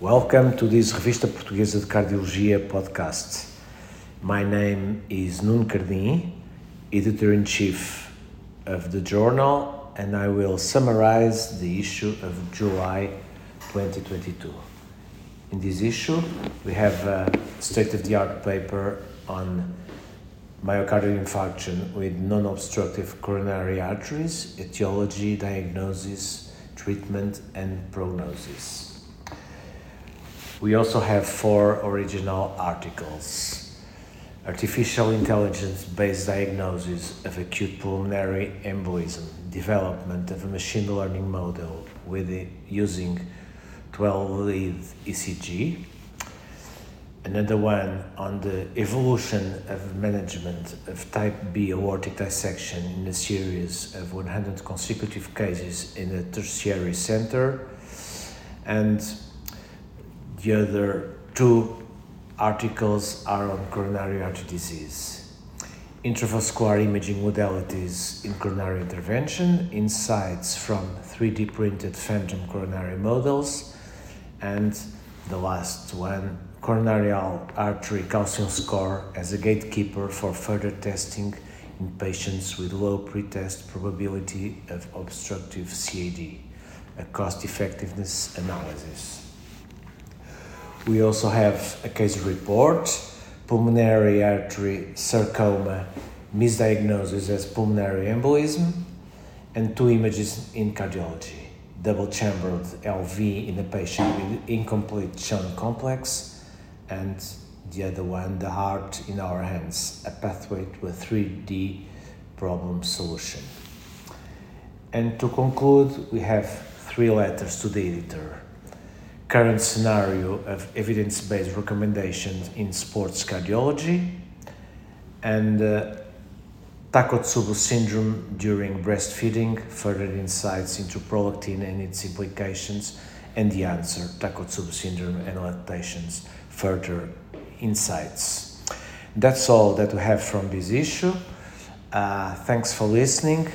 Welcome to this Revista Portuguesa de Cardiologia podcast. My name is Nuno Cardim, editor in chief of the journal, and I will summarize the issue of July 2022. In this issue, we have a state of the art paper on myocardial infarction with non obstructive coronary arteries, etiology, diagnosis, treatment, and prognosis. We also have four original articles. Artificial intelligence based diagnosis of acute pulmonary embolism, development of a machine learning model with using 12 lead ECG. Another one on the evolution of management of type B aortic dissection in a series of 100 consecutive cases in a tertiary center. And the other two articles are on coronary artery disease. Intravascular imaging modalities in coronary intervention, insights from 3D printed phantom coronary models, and the last one, coronary artery calcium score as a gatekeeper for further testing in patients with low pretest probability of obstructive CAD, a cost effectiveness analysis. We also have a case report, pulmonary artery sarcoma, misdiagnosis as pulmonary embolism, and two images in cardiology. Double chambered LV in a patient with incomplete Shone complex, and the other one, the heart in our hands, a pathway to a 3D problem solution. And to conclude, we have three letters to the editor current scenario of evidence based recommendations in sports cardiology and uh, Takotsubo syndrome during breastfeeding, further insights into prolactin and its implications, and the answer Takotsubo syndrome and lactations, further insights. That's all that we have from this issue. Uh, thanks for listening.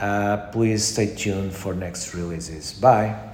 Uh, please stay tuned for next releases. Bye.